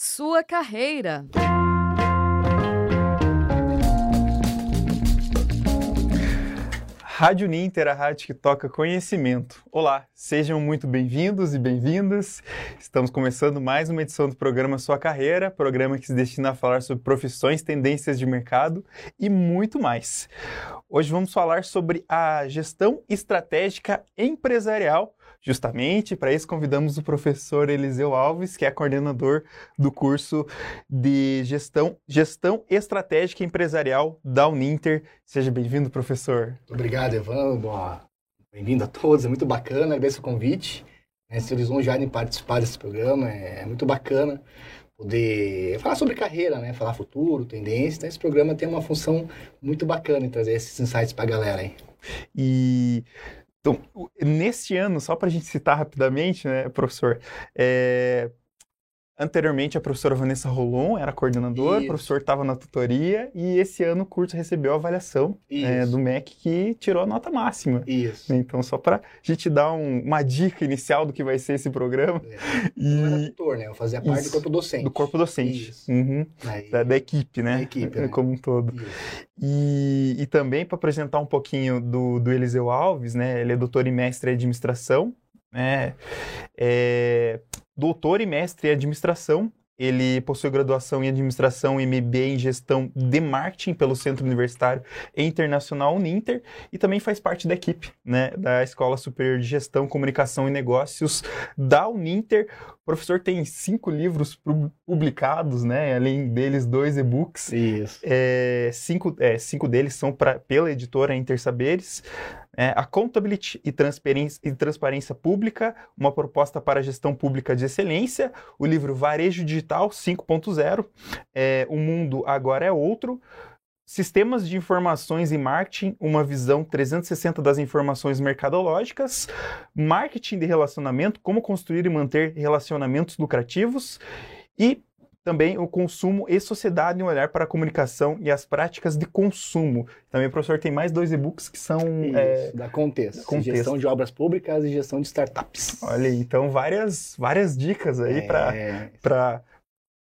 Sua carreira. Rádio Ninter, a rádio que toca conhecimento. Olá, sejam muito bem-vindos e bem-vindas. Estamos começando mais uma edição do programa Sua Carreira, programa que se destina a falar sobre profissões, tendências de mercado e muito mais. Hoje vamos falar sobre a gestão estratégica empresarial Justamente para isso convidamos o professor Eliseu Alves, que é coordenador do curso de gestão, gestão estratégica empresarial da Uninter. Seja bem-vindo, professor. Obrigado, Evan. Bem-vindo a todos, é muito bacana, agradeço o convite. Né, se lisonjearem participar desse programa, é muito bacana poder falar sobre carreira, né? Falar futuro, tendência. Então, esse programa tem uma função muito bacana em trazer esses insights para a galera aí. E então, neste ano, só para a gente citar rapidamente, né, professor, é, Anteriormente, a professora Vanessa Rolon era coordenadora, Isso. o professor estava na tutoria e esse ano o curso recebeu a avaliação é, do MEC que tirou a nota máxima. Isso. Então, só para a gente dar um, uma dica inicial do que vai ser esse programa. É. E... Eu era tutor, né? Eu fazia parte Isso. do corpo docente. Do corpo docente. Uhum. Aí... Da, da, equipe, né? Da equipe, né? Como um todo. E, e também para apresentar um pouquinho do, do Eliseu Alves, né? Ele é doutor e mestre em administração. É, é, doutor e mestre em administração. Ele possui graduação em administração MBA em gestão de marketing pelo Centro Universitário Internacional Uninter e também faz parte da equipe né, da Escola Superior de Gestão, Comunicação e Negócios da Uninter. O professor tem cinco livros publicados, né, além deles dois e-books. Isso. É, cinco, é, cinco deles são pra, pela editora Intersaberes é, Accountability e transparência, e transparência Pública, uma proposta para a gestão pública de excelência, o livro Varejo Digital 5.0, é, O Mundo Agora é Outro, Sistemas de Informações e Marketing, uma visão 360 das informações mercadológicas, Marketing de Relacionamento, como construir e manter relacionamentos lucrativos e também o consumo e sociedade, um olhar para a comunicação e as práticas de consumo. Também o professor tem mais dois e-books que são... Isso, é, da Contexto, Contexto, gestão de obras públicas e gestão de startups. Olha aí, então várias, várias dicas aí é... para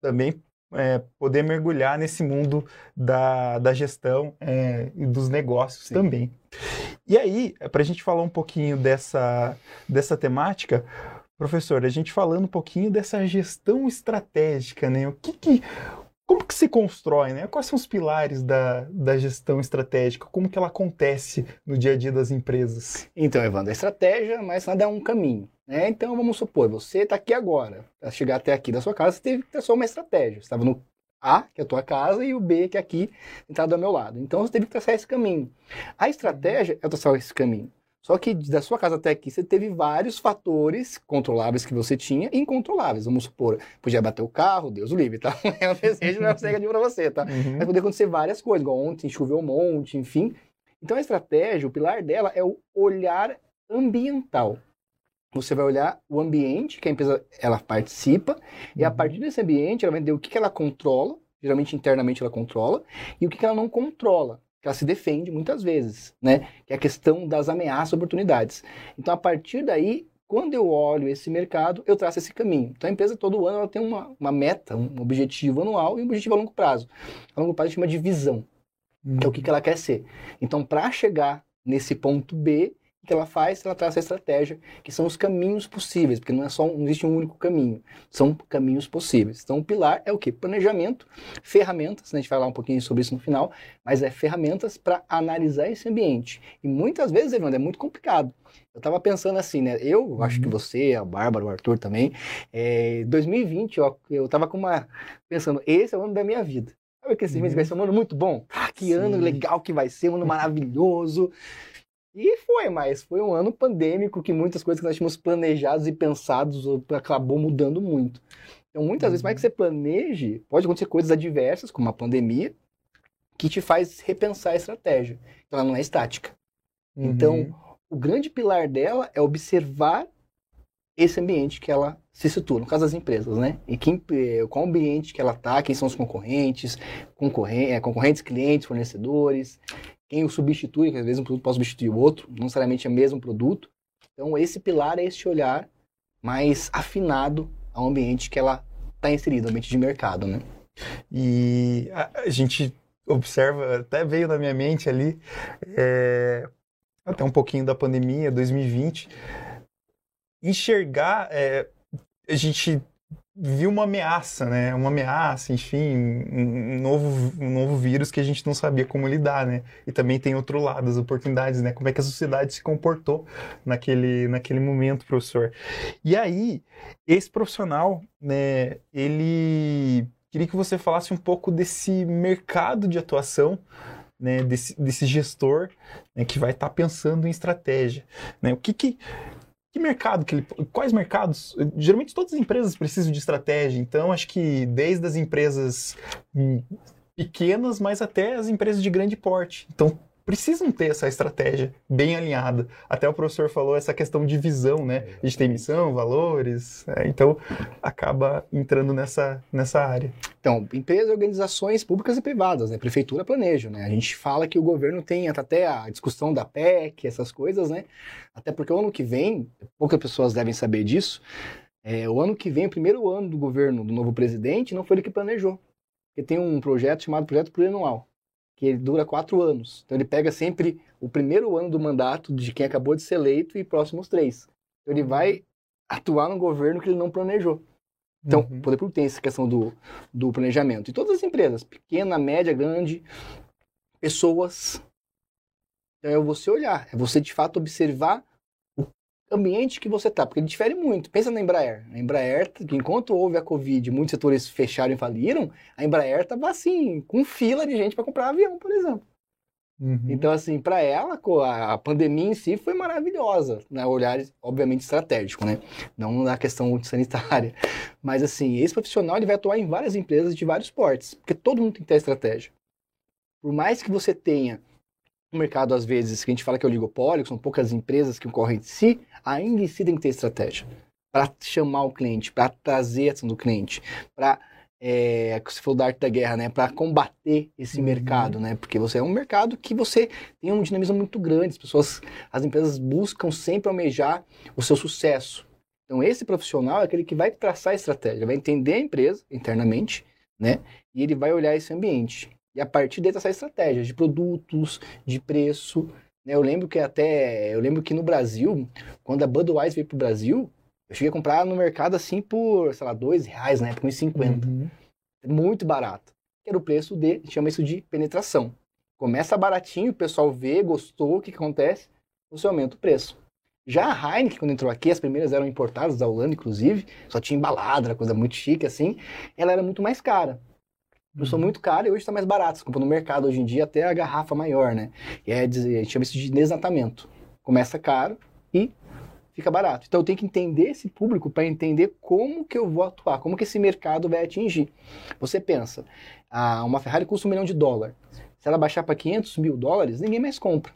também é, poder mergulhar nesse mundo da, da gestão é, e dos negócios Sim. também. E aí, para a gente falar um pouquinho dessa, dessa temática, Professor, a gente falando um pouquinho dessa gestão estratégica, né? O que, que como que se constrói, né? Quais são os pilares da, da gestão estratégica? Como que ela acontece no dia a dia das empresas? Então, Evandro, a estratégia, mas nada é um caminho. Né? Então, vamos supor, você está aqui agora. Para chegar até aqui da sua casa, você teve que ter só uma estratégia. Você estava no A, que é a tua casa, e o B, que é aqui, sentado ao meu lado. Então, você teve que traçar esse caminho. A estratégia é traçar esse caminho. Só que da sua casa até aqui você teve vários fatores controláveis que você tinha e incontroláveis. Vamos supor, podia bater o carro, Deus o livre, tá? É um desejo, não é um para você, tá? Uhum. Mas poder acontecer várias coisas, igual ontem choveu um monte, enfim. Então a estratégia, o pilar dela é o olhar ambiental. Você vai olhar o ambiente que a empresa ela participa e a uhum. partir desse ambiente ela vai ver o que, que ela controla, geralmente internamente ela controla, e o que, que ela não controla que ela se defende muitas vezes, né? Que é a questão das ameaças oportunidades. Então, a partir daí, quando eu olho esse mercado, eu traço esse caminho. Então, a empresa, todo ano, ela tem uma, uma meta, um objetivo anual e um objetivo a longo prazo. A longo prazo a gente chama de visão, uhum. que é o que, que ela quer ser. Então, para chegar nesse ponto B, o que ela faz? Ela traz a estratégia, que são os caminhos possíveis, porque não é só não existe um único caminho, são caminhos possíveis. Então, o pilar é o que? Planejamento, ferramentas, né? a gente vai falar um pouquinho sobre isso no final, mas é ferramentas para analisar esse ambiente. E muitas vezes, Evandro, é muito complicado. Eu estava pensando assim, né? Eu uhum. acho que uhum. você, a Bárbara, o Arthur também, é, 2020, eu, eu tava com uma. pensando, esse é o ano da minha vida. Sabe que esse uhum. mês vai ser um ano muito bom? Ah, que Sim. ano legal que vai ser, um ano maravilhoso. E foi, mas foi um ano pandêmico que muitas coisas que nós tínhamos planejados e pensados acabou mudando muito. Então, muitas uhum. vezes, mais que você planeje, pode acontecer coisas adversas, como a pandemia, que te faz repensar a estratégia. Então, ela não é estática. Uhum. Então, o grande pilar dela é observar esse ambiente que ela se situa, no caso das empresas, né? E quem, qual ambiente que ela está, quem são os concorrentes, concorrentes, concorrentes, clientes, fornecedores, quem o substitui, que às vezes um produto pode substituir o outro, não necessariamente é o mesmo produto. Então, esse pilar é esse olhar mais afinado ao ambiente que ela está inserido, ambiente de mercado, né? E a gente observa, até veio na minha mente ali, é, até um pouquinho da pandemia, 2020, enxergar, é, a gente viu uma ameaça, né? Uma ameaça, enfim, um, novo, um novo vírus que a gente não sabia como lidar, né? E também tem outro lado, as oportunidades, né? Como é que a sociedade se comportou naquele, naquele momento, professor. E aí, esse profissional, né, ele... Queria que você falasse um pouco desse mercado de atuação né, desse, desse gestor né, que vai estar tá pensando em estratégia. Né? O que, que, que mercado que ele, quais mercados? Geralmente todas as empresas precisam de estratégia, então acho que desde as empresas hum, pequenas, mas até as empresas de grande porte. Então precisam ter essa estratégia bem alinhada. Até o professor falou essa questão de visão, né? A gente tem missão, valores, é, então acaba entrando nessa, nessa área. Então, empresas, organizações públicas e privadas, né? Prefeitura planeja, né? A gente fala que o governo tem até a discussão da PEC, essas coisas, né? Até porque o ano que vem, poucas pessoas devem saber disso, é, o ano que vem, o primeiro ano do governo do novo presidente, não foi ele que planejou. Porque tem um projeto chamado Projeto Plurianual que ele dura quatro anos. Então ele pega sempre o primeiro ano do mandato de quem acabou de ser eleito e próximos três. Então ele vai atuar no governo que ele não planejou. Então, uhum. o poder público tem essa questão do, do planejamento. E todas as empresas, pequena, média, grande, pessoas. Então é você olhar, é você de fato observar ambiente que você está, porque ele difere muito. Pensa na Embraer. A Embraer, enquanto houve a Covid, muitos setores fecharam e faliram, a Embraer estava assim, com fila de gente para comprar avião, por exemplo. Uhum. Então, assim, para ela, a pandemia em si foi maravilhosa, né? Olhar, obviamente, estratégico, né? Não na questão sanitária. Mas, assim, esse profissional ele vai atuar em várias empresas de vários portes, porque todo mundo tem que ter estratégia. Por mais que você tenha um mercado, às vezes, que a gente fala que é oligopólio, que são poucas empresas que concorrem de si, ainda assim tem que ter estratégia para chamar o cliente, para trazer a atenção do cliente, para é, você falou da arte da guerra, né, para combater esse uhum. mercado, né, porque você é um mercado que você tem um dinamismo muito grande, as pessoas, as empresas buscam sempre almejar o seu sucesso. Então esse profissional é aquele que vai traçar a estratégia, vai entender a empresa internamente, né, e ele vai olhar esse ambiente. E a partir dele traçar estratégia de produtos, de preço, né, eu lembro que até. Eu lembro que no Brasil, quando a Budweiser veio pro Brasil, eu cheguei a comprar no mercado assim por, sei lá, dois reais, na época, uns 50. Uhum. Muito barato. Era o preço de, chama isso de penetração. Começa baratinho, o pessoal vê, gostou, o que, que acontece? Você aumenta o preço. Já a Heineken, quando entrou aqui, as primeiras eram importadas da Holanda, inclusive, só tinha embalada, era coisa muito chique assim, ela era muito mais cara. Eu sou uhum. muito caro e hoje está mais barato. Você compra no mercado hoje em dia até a garrafa maior, né? E é, a gente chama isso de desatamento. Começa caro e fica barato. Então eu tenho que entender esse público para entender como que eu vou atuar, como que esse mercado vai atingir. Você pensa, ah, uma Ferrari custa um milhão de dólares. Se ela baixar para 500 mil dólares, ninguém mais compra.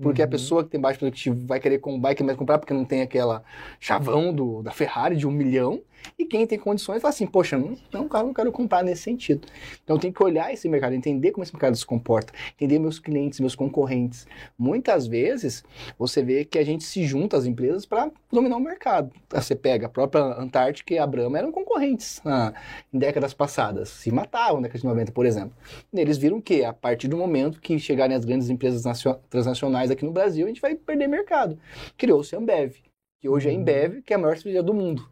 Porque uhum. a pessoa que tem baixo produtivo vai querer, vai querer mais comprar porque não tem aquela chavão do, da Ferrari de um milhão. E quem tem condições fala assim, poxa, não, não, não quero comprar nesse sentido. Então tem que olhar esse mercado, entender como esse mercado se comporta, entender meus clientes, meus concorrentes. Muitas vezes você vê que a gente se junta às empresas para dominar o mercado. Você pega a própria Antártica e a Brahma eram concorrentes ah, em décadas passadas, se matavam na década de 90, por exemplo. E eles viram que a partir do momento que chegarem as grandes empresas transnacionais aqui no Brasil, a gente vai perder mercado. Criou-se a Ambev, que hoje é a Embev, que é a maior cervejaria do mundo.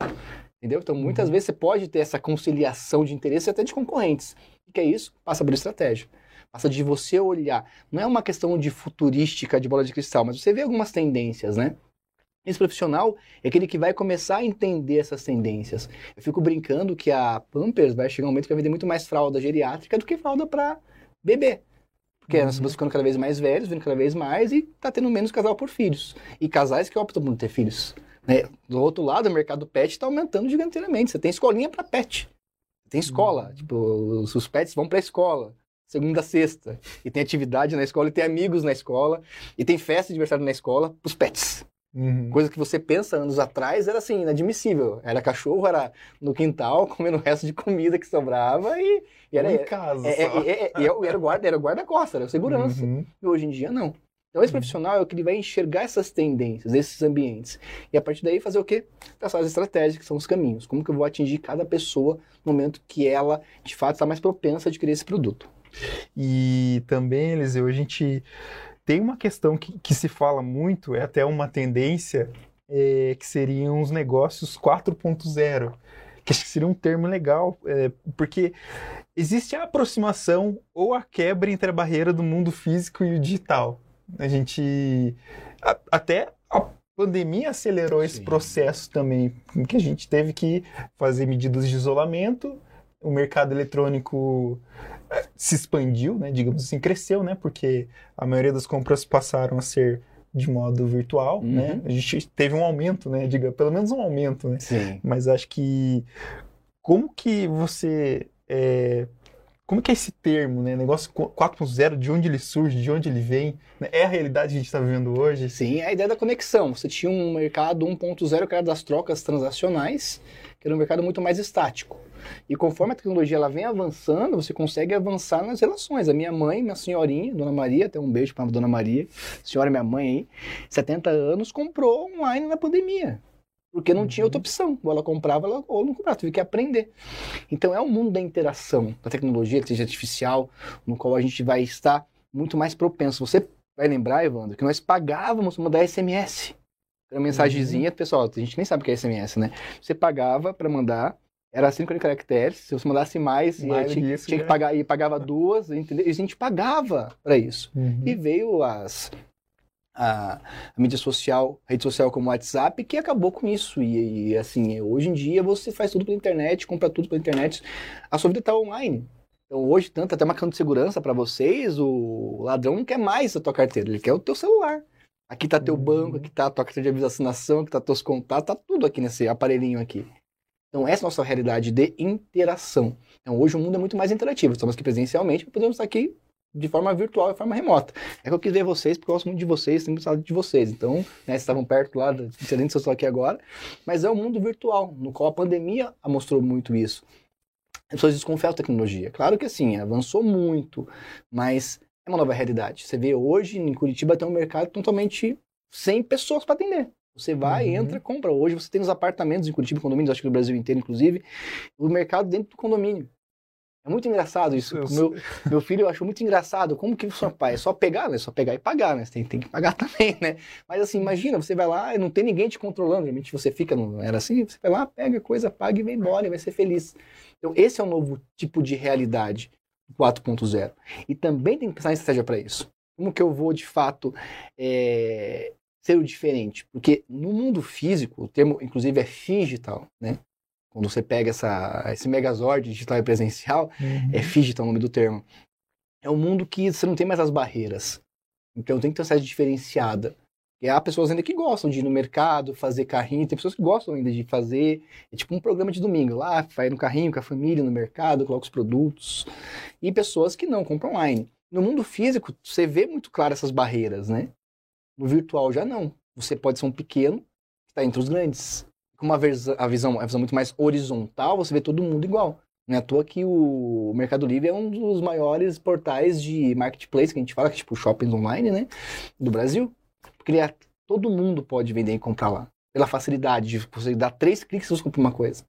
Entendeu? Então, muitas uhum. vezes você pode ter essa conciliação de interesses até de concorrentes. O que é isso? Passa por estratégia. Passa de você olhar. Não é uma questão de futurística, de bola de cristal, mas você vê algumas tendências, né? Esse profissional é aquele que vai começar a entender essas tendências. Eu fico brincando que a Pampers vai chegar um momento que vai vender muito mais fralda geriátrica do que fralda para bebê. Porque uhum. nós estamos ficando cada vez mais velhos, vendo cada vez mais e tá tendo menos casal por filhos. E casais que optam por não ter filhos. Né? Do outro lado, o mercado pet está aumentando gigantemente. Você tem escolinha para pet. Tem escola. Uhum. Tipo, os, os pets vão para a escola. Segunda a sexta. E tem atividade na escola, e tem amigos na escola. E tem festa de aniversário na escola para os pets. Uhum. Coisa que você pensa anos atrás era assim, inadmissível. Era cachorro, era no quintal, comendo o resto de comida que sobrava e, e era. Em casa. É, é, é, é, era o guarda, era o guarda-costa, era o segurança. Uhum. E hoje em dia, não. Então, esse profissional é o que ele vai enxergar essas tendências, esses ambientes. E a partir daí fazer o quê? Traçar as estratégias, que são os caminhos. Como que eu vou atingir cada pessoa no momento que ela, de fato, está mais propensa a adquirir esse produto. E também, Eliseu, a gente tem uma questão que, que se fala muito, é até uma tendência, é, que seriam os negócios 4.0 que acho que seria um termo legal, é, porque existe a aproximação ou a quebra entre a barreira do mundo físico e o digital. A gente a, até a pandemia acelerou Sim. esse processo também, em que a gente teve que fazer medidas de isolamento, o mercado eletrônico é, se expandiu, né, digamos assim, cresceu, né, porque a maioria das compras passaram a ser de modo virtual, uhum. né? A gente teve um aumento, né? Diga, pelo menos um aumento, né? Sim. Mas acho que como que você é, como que é esse termo, né? Negócio 4.0, de onde ele surge, de onde ele vem? Né? É a realidade que a gente está vivendo hoje? Sim, é a ideia da conexão. Você tinha um mercado 1.0 que era das trocas transacionais, que era um mercado muito mais estático. E conforme a tecnologia ela vem avançando, você consegue avançar nas relações. A minha mãe, minha senhorinha, Dona Maria, até um beijo para a Dona Maria, senhora minha mãe aí, 70 anos, comprou online na pandemia. Porque não tinha outra uhum. opção. Ou ela comprava ela, ou não comprava. Teve que aprender. Então é o um mundo da interação, da tecnologia, que seja artificial, no qual a gente vai estar muito mais propenso. Você vai lembrar, Evandro, que nós pagávamos para mandar SMS. Uma mensagenzinha, uhum. pessoal, a gente nem sabe o que é SMS, né? Você pagava para mandar, era 50 caracteres, se você mandasse mais, mais tinha, isso, tinha que pagar, e pagava duas, entendeu? E a gente pagava para isso. Uhum. E veio as a, mídia social, rede social como o WhatsApp, que acabou com isso. E, e, assim, hoje em dia você faz tudo pela internet, compra tudo pela internet, a sua vida está online. Então hoje, tanto até uma de segurança para vocês, o ladrão não quer mais a tua carteira, ele quer o teu celular. Aqui está teu uhum. banco, aqui está a tua carteira de vacinação, aqui está teus contatos, tá tudo aqui nesse aparelhinho aqui. Então essa é a nossa realidade de interação. Então hoje o mundo é muito mais interativo. Estamos aqui presencialmente, podemos estar aqui de forma virtual, de forma remota. É que eu quis ver vocês, porque eu gosto muito de vocês, tenho gostado de vocês. Então, né, vocês estavam perto lá, diferente se eu estou aqui agora. Mas é um mundo virtual, no qual a pandemia mostrou muito isso. As pessoas desconfiam da tecnologia. Claro que assim, avançou muito, mas é uma nova realidade. Você vê hoje, em Curitiba, tem um mercado totalmente sem pessoas para atender. Você vai, uhum. entra, compra. Hoje você tem os apartamentos em Curitiba, condomínios, acho que no Brasil inteiro, inclusive, o mercado dentro do condomínio. É muito engraçado isso. Meu, meu filho eu acho muito engraçado. Como que o pai é só pegar, né? É só pegar e pagar, né? Você tem, tem, que pagar também, né? Mas assim, imagina, você vai lá e não tem ninguém te controlando. Realmente você fica, não era assim? Você vai lá, pega coisa, paga e vem embora e vai ser feliz. Então, esse é um novo tipo de realidade 4.0. E também tem que pensar em estratégia para isso. Como que eu vou, de fato, é, ser o diferente? Porque no mundo físico, o termo, inclusive, é digital, né? Quando você pega essa, esse megazord digital e presencial, uhum. é digital o nome do termo. É um mundo que você não tem mais as barreiras. Então tem que ter uma série diferenciada. E há pessoas ainda que gostam de ir no mercado, fazer carrinho, tem pessoas que gostam ainda de fazer. É tipo um programa de domingo. Lá, vai no carrinho com a família, no mercado, coloca os produtos. E pessoas que não compram online. No mundo físico, você vê muito claro essas barreiras, né? No virtual já não. Você pode ser um pequeno que está entre os grandes uma a visão, a visão muito mais horizontal, você vê todo mundo igual. Não é à toa que o Mercado Livre é um dos maiores portais de marketplace que a gente fala, que é tipo shoppings online, né? Do Brasil. Porque ele é, todo mundo pode vender e comprar lá. Pela facilidade de você dar três cliques e você compra uma coisa.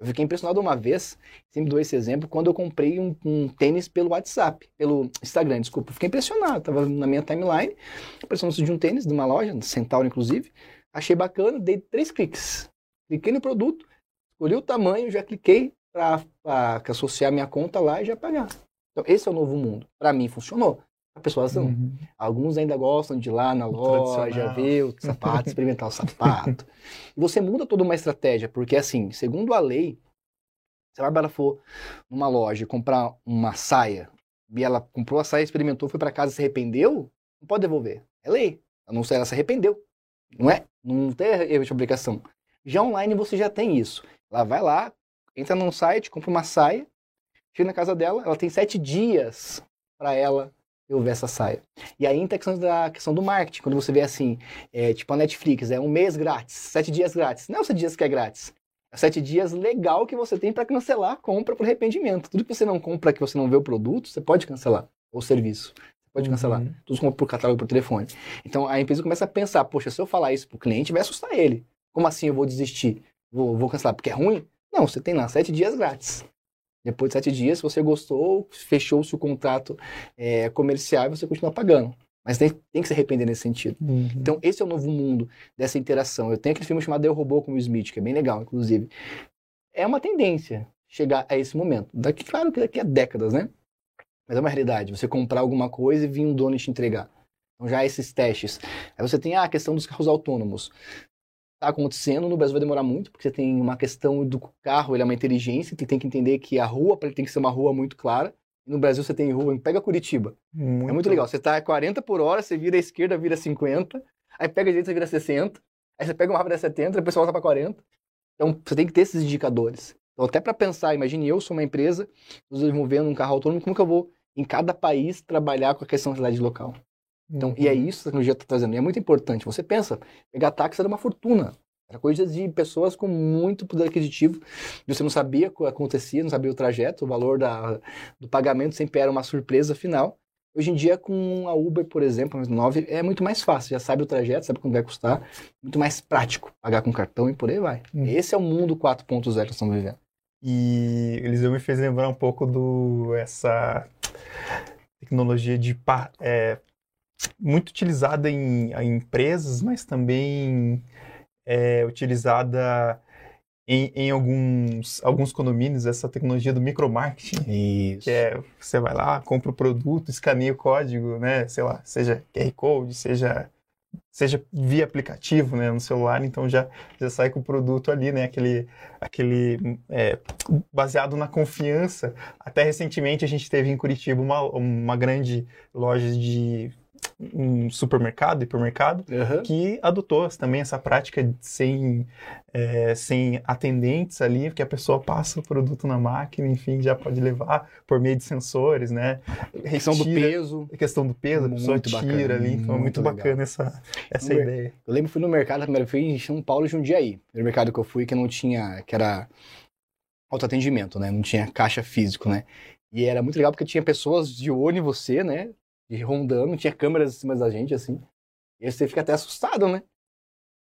Eu fiquei impressionado uma vez, sempre dou esse exemplo, quando eu comprei um, um, tênis pelo WhatsApp, pelo Instagram, desculpa. Fiquei impressionado, tava na minha timeline, apareceu de um tênis de uma loja, Centauro inclusive. Achei bacana, dei três cliques. Cliquei no produto, escolhi o tamanho, já cliquei para associar minha conta lá e já pagar. Então, esse é o novo mundo. Para mim, funcionou. As pessoas não. Uhum. Alguns ainda gostam de ir lá na loja, ver o sapato, experimentar o sapato. E você muda toda uma estratégia, porque assim, segundo a lei, se a Bárbara for numa loja comprar uma saia, e ela comprou a saia, experimentou, foi para casa e se arrependeu, não pode devolver. É lei. A não ser ela se arrependeu. Não é? Não tem erro de obrigação. Já online você já tem isso. Ela vai lá, entra num site, compra uma saia, chega na casa dela, ela tem sete dias para ela eu ver essa saia. E aí entra a questão da questão do marketing, quando você vê assim, é, tipo a Netflix, é um mês grátis, sete dias grátis. Não é sete dias que é grátis. É sete dias legal que você tem para cancelar a compra por arrependimento. Tudo que você não compra, que você não vê o produto, você pode cancelar o serviço pode cancelar. Uhum. Todos compram por catálogo por telefone. Então a empresa começa a pensar, poxa, se eu falar isso pro cliente, vai assustar ele. Como assim eu vou desistir? Vou, vou cancelar porque é ruim? Não, você tem lá sete dias grátis. Depois de sete dias, se você gostou, fechou-se o contrato é, comercial e você continua pagando. Mas tem, tem que se arrepender nesse sentido. Uhum. Então, esse é o novo mundo dessa interação. Eu tenho aquele filme chamado Eu Robô com o Smith, que é bem legal, inclusive. É uma tendência chegar a esse momento. Daqui, claro que daqui a décadas, né? Mas é uma realidade. Você comprar alguma coisa e vir um dono te entregar. Então, já esses testes. Aí você tem ah, a questão dos carros autônomos. Está acontecendo, no Brasil vai demorar muito, porque você tem uma questão do carro, ele é uma inteligência, que tem que entender que a rua, para ele tem que ser uma rua muito clara. No Brasil você tem rua, pega Curitiba. Muito, É muito legal. Você tá a 40 por hora, você vira à esquerda, vira 50. Aí pega a direita, você vira 60. Aí você pega uma rápida 70, depois você volta para 40. Então você tem que ter esses indicadores. Então, até para pensar, imagine eu sou uma empresa, estou desenvolvendo um carro autônomo, como que eu vou, em cada país, trabalhar com a questão da realidade local? Então, e é Uhum. isso que a tecnologia está trazendo. E é muito importante. Você pensa, pegar táxi era uma fortuna. Era coisa de pessoas com muito poder aquisitivo. E você não sabia o que acontecia, não sabia o trajeto, o valor da, do pagamento sempre era uma surpresa final. Hoje em dia, com a Uber, por exemplo, a 9, é muito mais fácil. Já sabe o trajeto, sabe quanto vai custar. Muito mais prático pagar com cartão e por aí vai. Hum. Esse é o mundo 4.0 que nós estamos vivendo. E Eliseu me fez lembrar um pouco do essa tecnologia de é, muito utilizada em, em empresas, mas também é, utilizada em, em alguns, alguns condomínios, essa tecnologia do micromarketing. Isso. Que é, você vai lá, compra o produto, escaneia o código, né? Sei lá, seja QR Code, seja, seja via aplicativo, né? No celular, então já, já sai com o produto ali, né? Aquele, aquele é, baseado na confiança. Até recentemente a gente teve em Curitiba uma, uma grande loja de um supermercado, hipermercado, Aham. que adotou também essa prática de sem, é, sem atendentes ali, que a pessoa passa o produto na máquina, enfim, já pode levar por meio de sensores, né? Questão do Retira- peso. Questão do peso, a pessoa Muito tira bacana, ali, então é muito muito bacana essa, essa ideia. Eu lembro que fui no mercado, a primeira vez em São Paulo e Jundiaí. Primeiro mercado que eu fui que não tinha, que era autoatendimento, né? Não tinha caixa físico, né? E era muito legal porque tinha pessoas de olho em você, né? E rondando, tinha câmeras em cima da gente, assim. E você fica até assustado, né?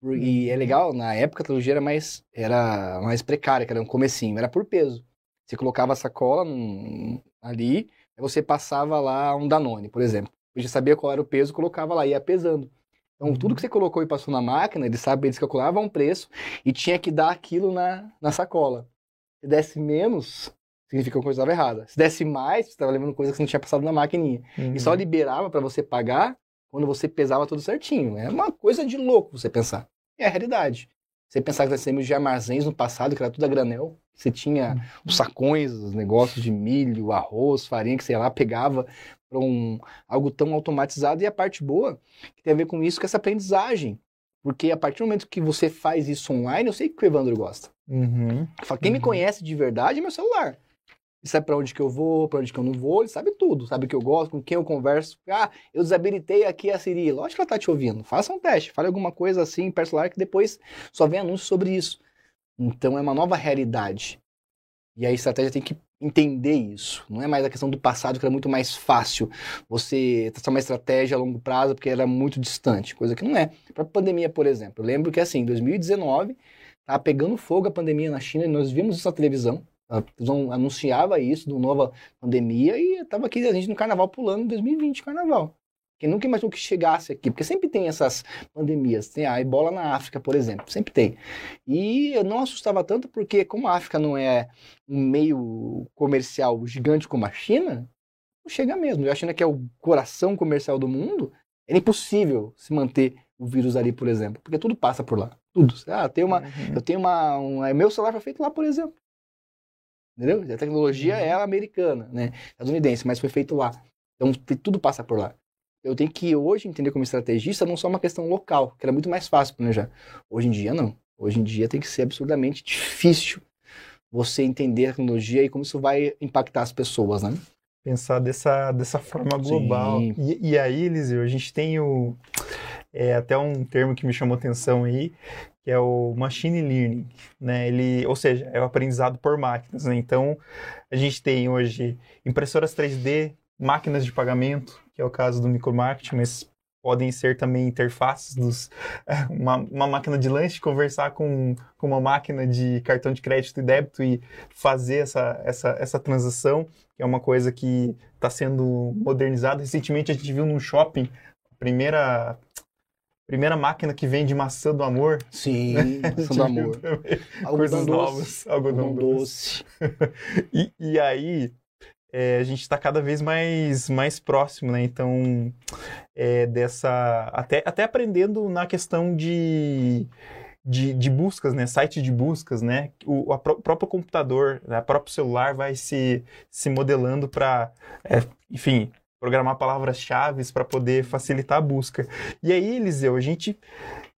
E é legal, na época a tecnologia era mais, era mais precária, que era um comecinho, era por peso. Você colocava a sacola num- ali, aí você passava lá um Danone, por exemplo. Você já sabia qual era o peso, colocava lá, ia pesando. Então, tudo que você colocou e passou na máquina, eles sabem, eles calculavam um preço e tinha que dar aquilo na, na sacola. Se desse menos, significa que a coisa estava errada. Se desse mais, você estava levando coisa que você não tinha passado na maquininha. E só liberava para você pagar quando você pesava tudo certinho. É uma coisa de louco você pensar. É a realidade. Você pensar que nós temos de armazéns no passado, que era tudo a granel. Você tinha os sacões, os negócios de milho, arroz, farinha, que sei lá, pegava para um, algo tão automatizado. E a parte boa, que tem a ver com isso, que é essa aprendizagem. Porque a partir do momento que você faz isso online, eu sei que o Evandro gosta. Uhum. Quem me Uhum. conhece de verdade é meu celular. Ele sabe pra onde que eu vou, pra onde que eu não vou, ele sabe tudo, sabe o que eu gosto, com quem eu converso. Ah, eu desabilitei aqui a Siri. Lógico que ela tá te ouvindo. Faça um teste, fale alguma coisa assim, celular, que depois só vem anúncio sobre isso. Então é uma nova realidade. E a estratégia tem que entender isso. Não é mais a questão do passado, que era muito mais fácil você traçar uma estratégia a longo prazo, porque era muito distante, coisa que não é. Para pandemia, por exemplo, eu lembro que assim, em 2019, tava pegando fogo a pandemia na China e nós vimos isso na televisão. A televisão anunciava isso, de uma nova pandemia, e tava aqui a gente no carnaval pulando em 2020, carnaval. Quem nunca imaginou que chegasse aqui, porque sempre tem essas pandemias, tem a ebola na África, por exemplo, sempre tem. E eu não assustava tanto porque, como a África não é um meio comercial gigante como a China, não chega mesmo. E a China, que é o coração comercial do mundo, é impossível se manter o vírus ali, por exemplo, porque tudo passa por lá. Tudo. Ah, tem uma, Uhum. eu tenho uma. Um, é, meu celular foi feito lá, por exemplo. Entendeu? A tecnologia Uhum. é americana, né? Estadunidense, mas foi feito lá. Então tudo passa por lá. Eu tenho que hoje entender como estrategista não só uma questão local, que era muito mais fácil planejar. Hoje em dia não. Hoje em dia tem que ser absurdamente difícil você entender a tecnologia e como isso vai impactar as pessoas, né? Pensar dessa, dessa forma global. E, e aí, Eliseu, a gente tem o. É até um termo que me chamou atenção aí, que é o machine learning, né? Ele, ou seja, é o aprendizado por máquinas, né? Então, a gente tem hoje impressoras 3D máquinas de pagamento, que é o caso do micromarketing, mas podem ser também interfaces dos uma, uma máquina de lanche conversar com, com uma máquina de cartão de crédito e débito e fazer essa, essa, essa transação, que é uma coisa que está sendo modernizada. Recentemente a gente viu num shopping a primeira primeira máquina que vende maçã do amor. Sim, maçã do amor. Coisas novas, algodão, algodão doce. doce. e, e aí é, a gente está cada vez mais, mais próximo, né? Então, é, dessa. Até, até aprendendo na questão de, de, de buscas, né? Site de buscas, né? O, a pró próprio computador, né? o próprio celular vai se, se modelando para, é, enfim, programar palavras-chave para poder facilitar a busca. E aí, Eliseu, a gente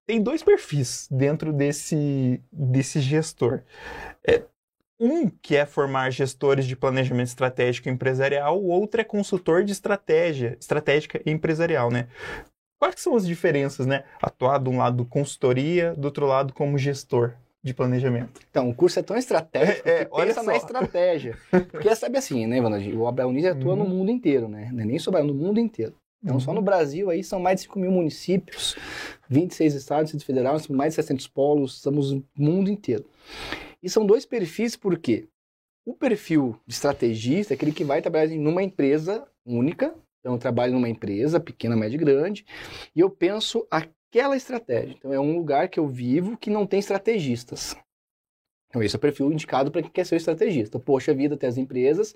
tem dois perfis dentro desse, desse gestor. É, um que é formar gestores de planejamento estratégico empresarial, o outro é consultor de estratégia estratégica empresarial, né? Quais são as diferenças, né? Atuar de um lado consultoria, do outro lado como gestor de planejamento. Então, o curso é tão estratégico é, é, que pensa na estratégia. Porque sabe assim, né, Ivana? O Abraão atua uhum. no mundo inteiro, né? É nem só no mundo inteiro. Então, uhum. só no Brasil aí são mais de 5 mil municípios, 26 estados, Distrito Federal, mais de 700 polos, estamos no mundo inteiro. E são dois perfis, por quê? O perfil de estrategista é aquele que vai trabalhar numa empresa única, então eu trabalho numa empresa pequena, média e grande, e eu penso aquela estratégia. Então é um lugar que eu vivo que não tem estrategistas. Então esse é o perfil indicado para quem quer ser estrategista. Poxa vida, até as empresas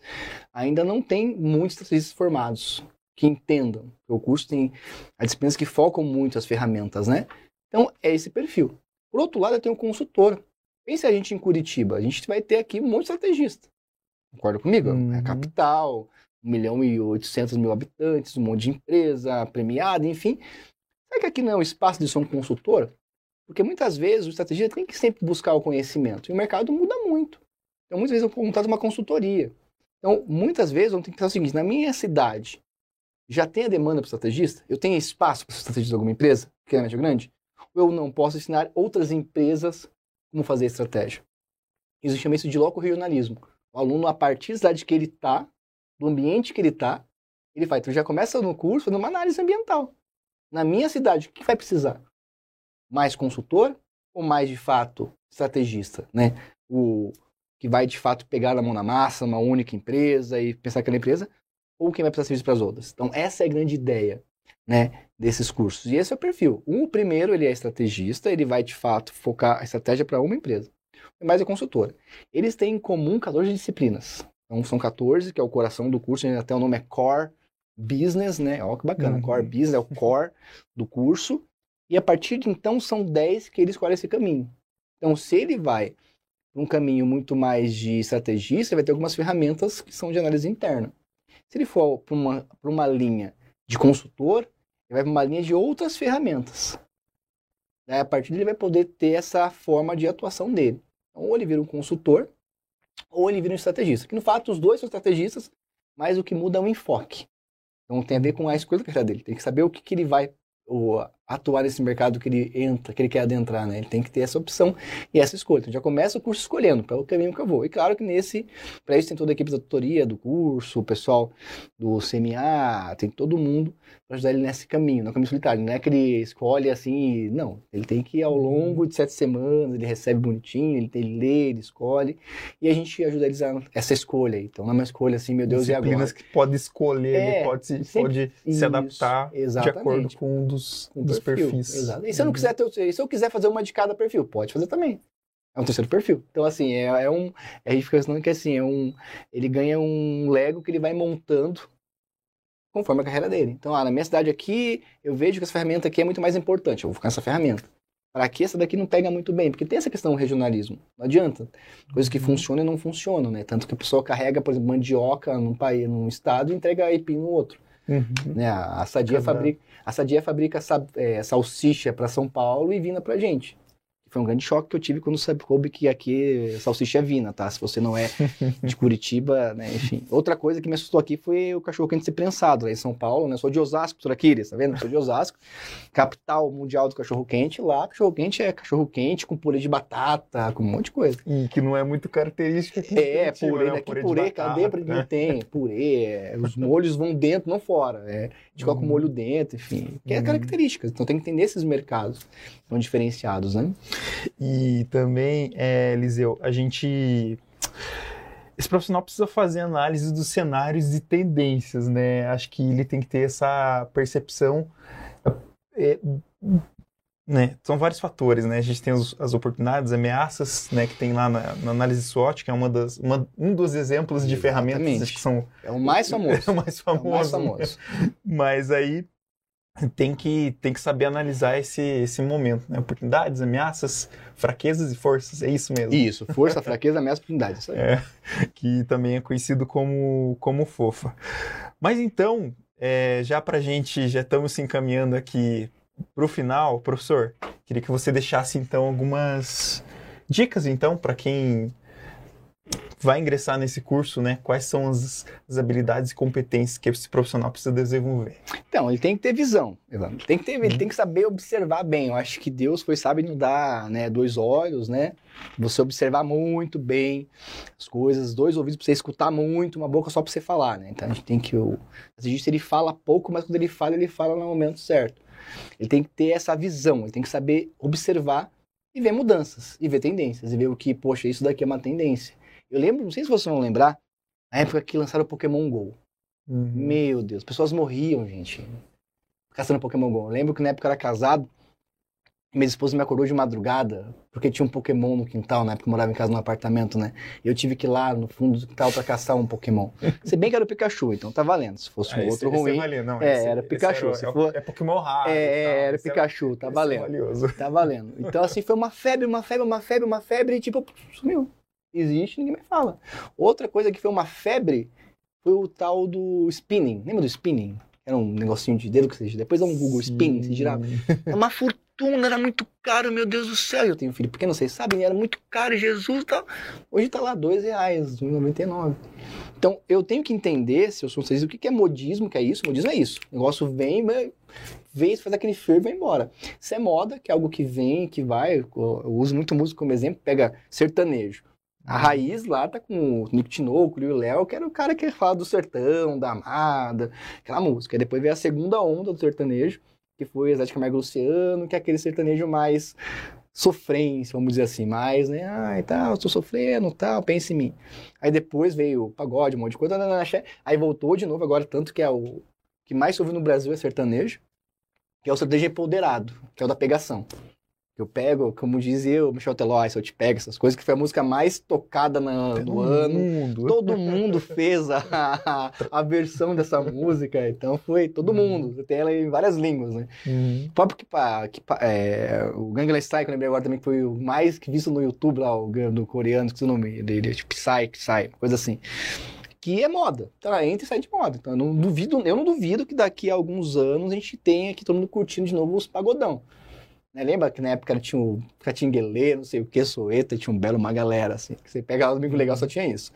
ainda não tem muitos estrategistas formados que entendam. O curso tem as disciplinas que focam muito as ferramentas, né? Então é esse perfil. Por outro lado, eu tenho um consultor, Pense a gente em Curitiba, a gente vai ter aqui um monte de estrategista. Concorda comigo? Uhum. É capital, 1 milhão e 800 mil habitantes, um monte de empresa premiada, enfim. Será que aqui não é o espaço de ser um consultor? Porque muitas vezes o estrategista tem que sempre buscar o conhecimento. E o mercado muda muito. Então, muitas vezes eu contrato uma consultoria. Então, muitas vezes eu tenho que pensar o seguinte: na minha cidade, já tem a demanda para o estrategista? Eu tenho espaço para o estrategista de alguma empresa, que é médio grande? Ou eu não posso ensinar outras empresas como fazer estratégia. Isso chama isso de loco-regionalismo. O aluno, a partir da cidade que ele está, do ambiente que ele está, ele vai. Então já começa no curso fazendo uma análise ambiental. Na minha cidade, o que vai precisar? Mais consultor ou mais, de fato, estrategista? Né? O que vai, de fato, pegar na mão na massa, uma única empresa e pensar aquela empresa, ou quem vai precisar serviço para as outras. Então, essa é a grande ideia né, desses cursos. E esse é o perfil. O primeiro, ele é estrategista, ele vai de fato focar a estratégia para uma empresa. O mais é consultora. Eles têm em comum 14 disciplinas. Então são 14, que é o coração do curso, até o nome é Core Business, né? Olha que bacana, uhum. Core Business é o core do curso. E a partir de então são 10 que ele escolhe esse caminho. Então, se ele vai para um caminho muito mais de estrategista, vai ter algumas ferramentas que são de análise interna. Se ele for para uma, uma linha de consultor, ele vai para uma linha de outras ferramentas. Daí, a partir dele, ele vai poder ter essa forma de atuação dele. Então, ou ele vira um consultor, ou ele vira um estrategista. Que no fato, os dois são estrategistas, mas o que muda é o enfoque. Então, tem a ver com a escolha da carreira dele. Tem que saber o que, que ele vai o, atuar nesse mercado que ele entra, que ele quer adentrar, né? Ele tem que ter essa opção e essa escolha. Então já começa o curso escolhendo para o caminho que eu vou. E claro que nesse, para isso tem toda a equipe da tutoria do curso, o pessoal do CMA, tem todo mundo para ajudar ele nesse caminho, no caminho solitário. Não é que ele escolhe assim, não. Ele tem que ir ao longo de sete semanas, ele recebe bonitinho, ele, tem, ele lê, ele escolhe, e a gente ajuda eles a essa escolha. Então não é uma escolha assim, meu Deus, e agora? que pode escolher, é, ele pode, se, pode isso, se adaptar exatamente. de acordo com um dos, um dos perfil. perfis. Exato. E se eu não uhum. quiser ter, se eu quiser fazer uma de cada perfil, pode fazer também. É um terceiro perfil. Então, assim, é, é um. A gente fica pensando que assim, é um. Ele ganha um Lego que ele vai montando conforme a carreira dele. Então, ah, na minha cidade aqui, eu vejo que essa ferramenta aqui é muito mais importante, eu vou ficar nessa ferramenta. Para que essa daqui não pega muito bem? Porque tem essa questão do regionalismo. Não adianta. Coisas que uhum. funcionam e não funcionam, né? Tanto que a pessoa carrega, por exemplo, mandioca num país, num estado e entrega aipim no outro. Uhum. Né? A, Sadia fabrica, a Sadia fabrica é, salsicha para São Paulo e vinda para gente. Foi um grande choque que eu tive quando soube que aqui salsicha é vina, tá? Se você não é de Curitiba, né? Enfim. Outra coisa que me assustou aqui foi o cachorro quente ser prensado lá em São Paulo, né? Sou de Osasco, Soraquiris, tá vendo? Sou de Osasco, capital mundial do cachorro quente. Lá, cachorro quente é cachorro quente com purê de batata, com um monte de coisa. E que não é muito característica. É, purê, né? daqui purê, purê cadê? Batata, não tem. Purê, é, os molhos vão dentro, não fora. É, a gente coloca o molho dentro, enfim. Que é uhum. característica. Então tem que entender esses mercados são diferenciados, né? E também, é, Eliseu, a gente esse profissional precisa fazer análise dos cenários e tendências, né? Acho que ele tem que ter essa percepção. É, né? São vários fatores, né? A gente tem os, as oportunidades, ameaças, né? Que tem lá na, na análise SWOT, que é uma das, uma, um dos exemplos de Exatamente. ferramentas que são... É o mais famoso. É o mais famoso. É o mais famoso. Mas aí tem que, tem que saber analisar esse, esse momento, né? Oportunidades, ameaças, fraquezas e forças, é isso mesmo. Isso, força, fraqueza, ameaça, oportunidade. Isso aí. É, que também é conhecido como, como fofa. Mas então, é, já pra gente, já estamos se encaminhando aqui pro final, professor, queria que você deixasse então algumas dicas então para quem vai ingressar nesse curso, né? Quais são as, as, habilidades e competências que esse profissional precisa desenvolver? Então, ele tem que ter visão, Tem que ter, ele uhum. tem que saber observar bem. Eu acho que Deus foi sábio em dar, né, dois olhos, né? Você observar muito bem as coisas, dois ouvidos para você escutar muito, uma boca só para você falar, né? Então a gente tem que o exigir ele fala pouco, mas quando ele fala, ele fala no momento certo. Ele tem que ter essa visão, ele tem que saber observar e ver mudanças, e ver tendências, e ver o que, poxa, isso daqui é uma tendência eu lembro, não sei se vocês vão lembrar, na época que lançaram o Pokémon GO. Uhum. Meu Deus, pessoas morriam, gente, caçando Pokémon GO. Eu lembro que na época eu era casado, minha esposa me acordou de madrugada, porque tinha um Pokémon no quintal, na época eu morava em casa no apartamento, né? E eu tive que ir lá no fundo do quintal pra caçar um Pokémon. Se bem que era o Pikachu, então tá valendo. Se fosse um ah, outro esse, ruim. Esse é, não, é esse, era Pikachu. Era, se for... É Pokémon raro. É, era Pikachu, é, tá valendo. É valioso. Tá valendo. Então, assim, foi uma febre, uma febre, uma febre, uma febre, e tipo, sumiu existe, ninguém mais fala. Outra coisa que foi uma febre foi o tal do spinning. Lembra do spinning? Era um negocinho de dedo que você depois dá um Google Sim. spinning, você girava. É uma fortuna, era muito caro, meu Deus do céu. Eu tenho filho pequeno, vocês sabem, era muito caro, Jesus tal. Hoje tá lá dois reais, 1,99. Então, eu tenho que entender, se eu sou vocês, o que é modismo, que é isso? Modismo é isso. O negócio vem, vem, faz aquele fervo e vai embora. Isso é moda, que é algo que vem, que vai. Eu uso muito música como exemplo, pega sertanejo. A raiz lá tá com o Nick Tinoco e o Léo, que era o cara que fala do sertão, da amada, aquela música. E depois veio a segunda onda do sertanejo, que foi Zé de Camargo Luciano, que é aquele sertanejo mais sofrência, vamos dizer assim, mais, né? Ai, tal, tá, tô sofrendo, tal, pense em mim. Aí depois veio o pagode, um monte de coisa, aí voltou de novo agora, tanto que é o que mais se ouve no Brasil é sertanejo, que é o sertanejo empoderado, que é o da pegação. Eu pego, como dizia eu, Michel Teló, se eu te pego, essas coisas, que foi a música mais tocada na, no ano. Mundo. Todo mundo fez a, a, a, versão dessa música, então foi todo uhum. mundo. Tem ela em várias línguas, né? Uhum. O próprio que, que é, o Gangnam Style, que eu lembrei agora também, foi o mais visto no YouTube lá, o do coreano, que o nome dele, tipo Psy, Psy, coisa assim que é moda. Tá, entra e sai de moda. Então, eu não duvido, eu não duvido que daqui a alguns anos a gente tenha aqui todo mundo curtindo de novo os pagodão. Né? Lembra que na época tinha o Catinguelê, não sei o que, Soeta, tinha um belo uma galera, assim. Que você pegava os amigos legais, só tinha isso.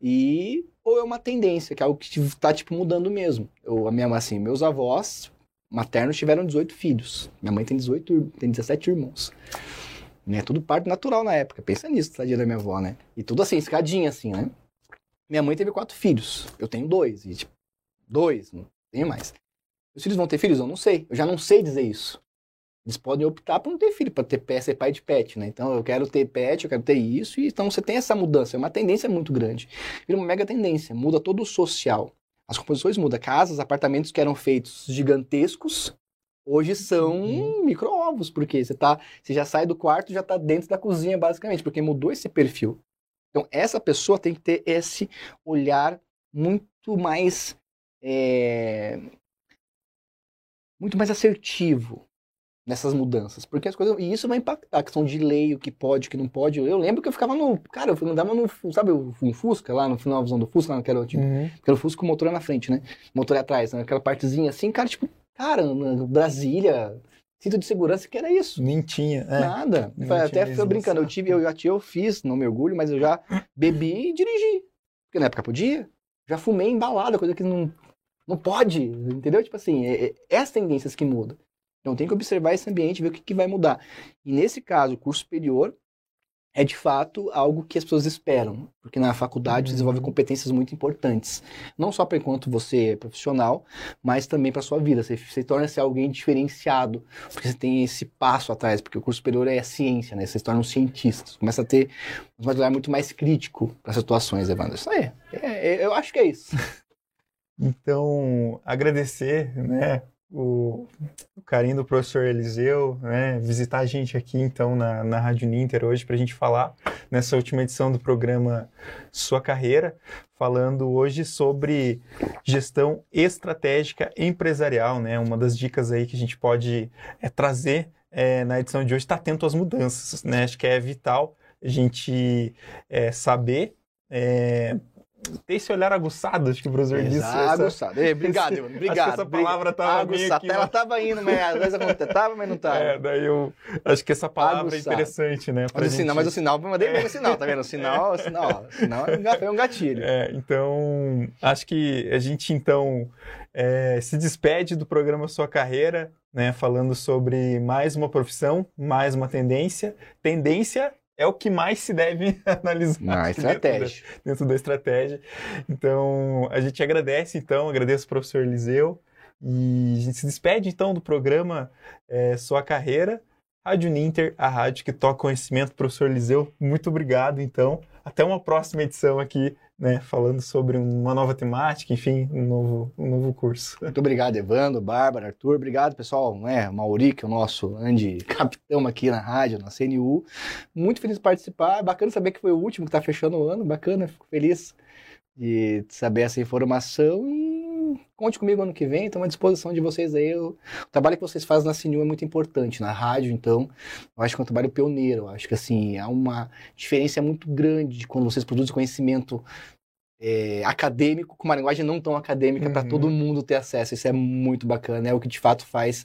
E... Ou é uma tendência, que é algo que tá, tipo, mudando mesmo. Eu, a minha, assim, meus avós maternos tiveram 18 filhos. Minha mãe tem 18, tem 17 irmãos. Né? Tudo parte natural na época. Pensa nisso, tadinha da minha avó, né? E tudo assim, escadinha assim, né? Minha mãe teve quatro filhos. Eu tenho dois. E, tipo, dois, não tenho mais. Os filhos vão ter filhos? Eu não sei. Eu já não sei dizer isso. Eles podem optar por não ter filho, para ter pé, ser pai de pet, né? Então, eu quero ter pet, eu quero ter isso, e então você tem essa mudança, é uma tendência muito grande. Vira uma mega tendência, muda todo o social. As composições mudam. Casas, apartamentos que eram feitos gigantescos, hoje são uhum. micro-ovos, porque você, tá, você já sai do quarto e já está dentro da cozinha, basicamente, porque mudou esse perfil. Então, essa pessoa tem que ter esse olhar muito mais. É, muito mais assertivo nessas mudanças, porque as coisas, e isso vai impactar, a questão de lei, o que pode, o que não pode. Eu lembro que eu ficava no, cara, eu andava no, sabe, um Fusca lá no final da visão do Fusca, lá naquela, tipo, uhum. aquele Fusca com o motor na frente, né? Motor atrás, naquela né? partezinha assim, cara, tipo, cara, Brasília, cinto de segurança, que era isso. Nem tinha. É. Nada. Não Até tinha brincando, eu tive, eu já tinha, eu fiz, não mergulho, mas eu já bebi e dirigi. Porque na época podia. Já fumei embalada, coisa que não, não pode, entendeu? Tipo assim, é, é, é as tendências que mudam. Então tem que observar esse ambiente, ver o que, que vai mudar. E nesse caso, o curso superior é de fato algo que as pessoas esperam, porque na faculdade Uhum. desenvolve competências muito importantes, não só para enquanto você é profissional, mas também para sua vida. Você, você torna-se alguém diferenciado, porque você tem esse passo atrás, porque o curso superior é ciência, né? Você se torna um cientista, você começa a ter um olhar muito mais crítico para situações, Evandro. Isso aí. É, é, eu acho que é isso. Então, agradecer, né, o, o carinho do professor Eliseu, né, visitar a gente aqui, então, na, na Rádio Ninter hoje para a gente falar nessa última edição do programa Sua Carreira, falando hoje sobre gestão estratégica empresarial, né, uma das dicas aí que a gente pode é, trazer é, na edição de hoje, está atento às mudanças, né, acho que é vital a gente é, saber é, ter esse olhar aguçado, acho que o professor disse. essa- Aguçado. Ei, Obrigado, Evandro. Obrigado. essa palavra meio Aguçado. que- Ela tava indo, mas às vezes acontece. Tava, mas não tava. É, daí eu acho que essa palavra Aguçado. é interessante, né? Mas o, gente- sinal, mas o sinal, eu mandei bem o sinal, tá vendo? O sinal, o sinal, o sinal é um é um gatilho. É, então, acho que a gente, então, é, se despede do programa Sua Carreira, né? Falando sobre mais uma profissão, mais uma tendência. Tendência é o que mais se deve analisar. Na acho que dentro da- estratégia. dentro da estratégia. Então, a gente agradece, então, agradeço ao professor Eliseu e a gente se despede, então, do programa é, Sua Carreira. Rádio Ninter, a rádio que toca conhecimento, professor Eliseu, muito obrigado, então. Até uma próxima edição aqui, né, falando sobre uma nova temática, enfim, um novo, um novo curso. Muito obrigado, Evandro, Bárbara, Arthur. Obrigado, pessoal. Né? Mauri, que é o nosso grande capitão aqui na rádio, na CNU. Muito feliz de participar. Bacana saber que foi o último que está fechando o ano. Bacana, fico feliz de saber essa informação. E conte comigo ano que vem. Estou à disposição de vocês aí. O trabalho que vocês fazem na CNU é muito importante. Na rádio, então, eu acho que é um trabalho pioneiro. Eu acho que, assim, há uma diferença muito grande de quando vocês produzem conhecimento é, acadêmico com uma linguagem não tão acadêmica para Uhum. todo mundo ter acesso. Isso é muito bacana, é o que de fato faz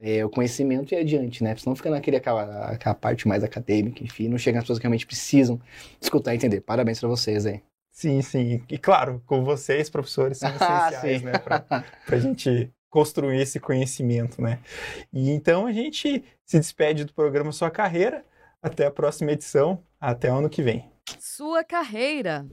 é, o conhecimento e adiante, né? Senão fica naquele aquela, aquela parte mais acadêmica, enfim, não chega nas pessoas que realmente precisam escutar e entender. Parabéns para vocês, hein? Sim, sim. E claro, com vocês, professores, são Ah, essenciais, né, para a gente construir esse conhecimento, né? E então a gente se despede do programa Sua Carreira. Até a próxima edição. Até o ano que vem. Sua carreira.